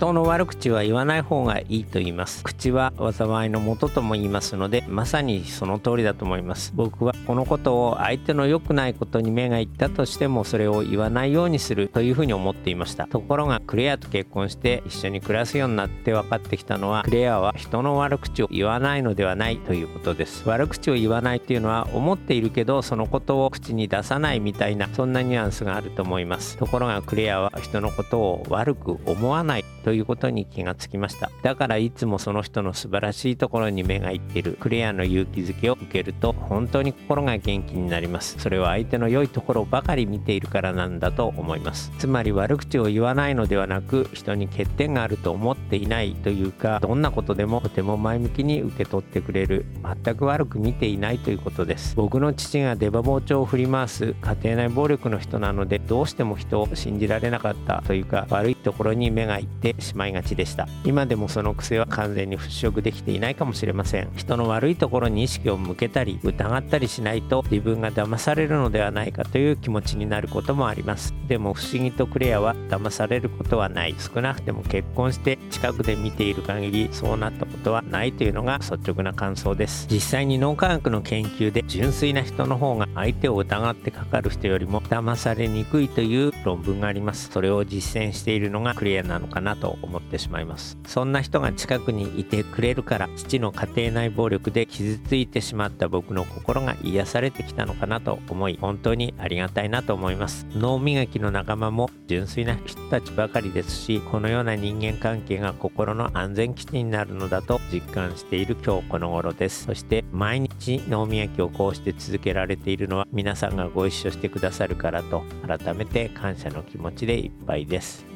人の悪口は言わない方がいいと言います。口は災いのもととも言いますのでまさにその通りだと思います。僕はこのことを相手の良くないことに目がいったとしてもそれを言わないようにするというふうに思っていました。ところがクレアと結婚して一緒に暮らすようになって分かってきたのはクレアは人の悪口を言わないのではないということです。悪口を言わないっていうのは思っているけどそのことを口に出さないみたいなそんなニュアンスがあると思います。ところがクレアは人のことを悪く思わないとということに気がつきました。だからいつもその人の素晴らしいところに目がいっている。クレアの勇気づけを受けると本当に心が元気になります。それは相手の良いところばかり見ているからなんだと思います。つまり悪口を言わないのではなく人に欠点があると思っていないというかどんなことでもとても前向きに受け取ってくれる。全く悪く見ていないということです。僕の父が出刃包丁を振り回す家庭内暴力の人なのでどうしても人を信じられなかったというか悪いところに目がいってしまいがちでした。今でもその癖は完全に払拭できていないかもしれません。人の悪いところに意識を向けたり疑ったりしないと自分が騙されるのではないかという気持ちになることもあります。でも不思議とクレアは騙されることはない。少なくても結婚して近くで見ている限りそうなったことはないというのが率直な感想です。実際に脳科学の研究で純粋な人の方が相手を疑ってかかる人よりも騙されにくいという論文があります。それを実践しているのがクレアなのかなと思ってしまいます。そんな人が近くにいてくれるから父の家庭内暴力で傷ついてしまった僕の心が癒されてきたのかなと思い本当にありがたいなと思います。脳磨きの仲間も純粋な人たちばかりですしこのような人間関係が心の安全基地になるのだと実感している今日この頃です。そして毎日脳磨きをこうして続けられているのは皆さんがご一緒してくださるからと改めて感謝の気持ちでいっぱいです。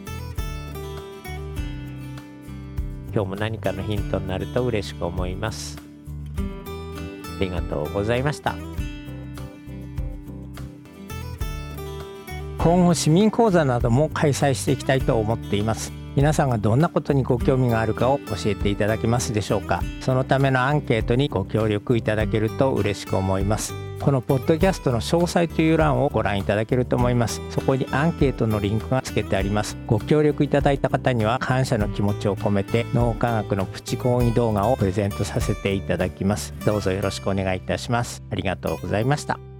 今日も何かのヒントになると嬉しく思います。ありがとうございました。今後市民講座なども開催していきたいと思っています。皆さんがどんなことにご興味があるかを教えていただけますでしょうか。そのためのアンケートにご協力いただけると嬉しく思います。このポッドキャストの詳細という欄をご覧いただけると思います。そこにアンケートのリンクが付けてあります。ご協力いただいた方には感謝の気持ちを込めて脳科学のプチ講義動画をプレゼントさせていただきます。どうぞよろしくお願いいたします。ありがとうございました。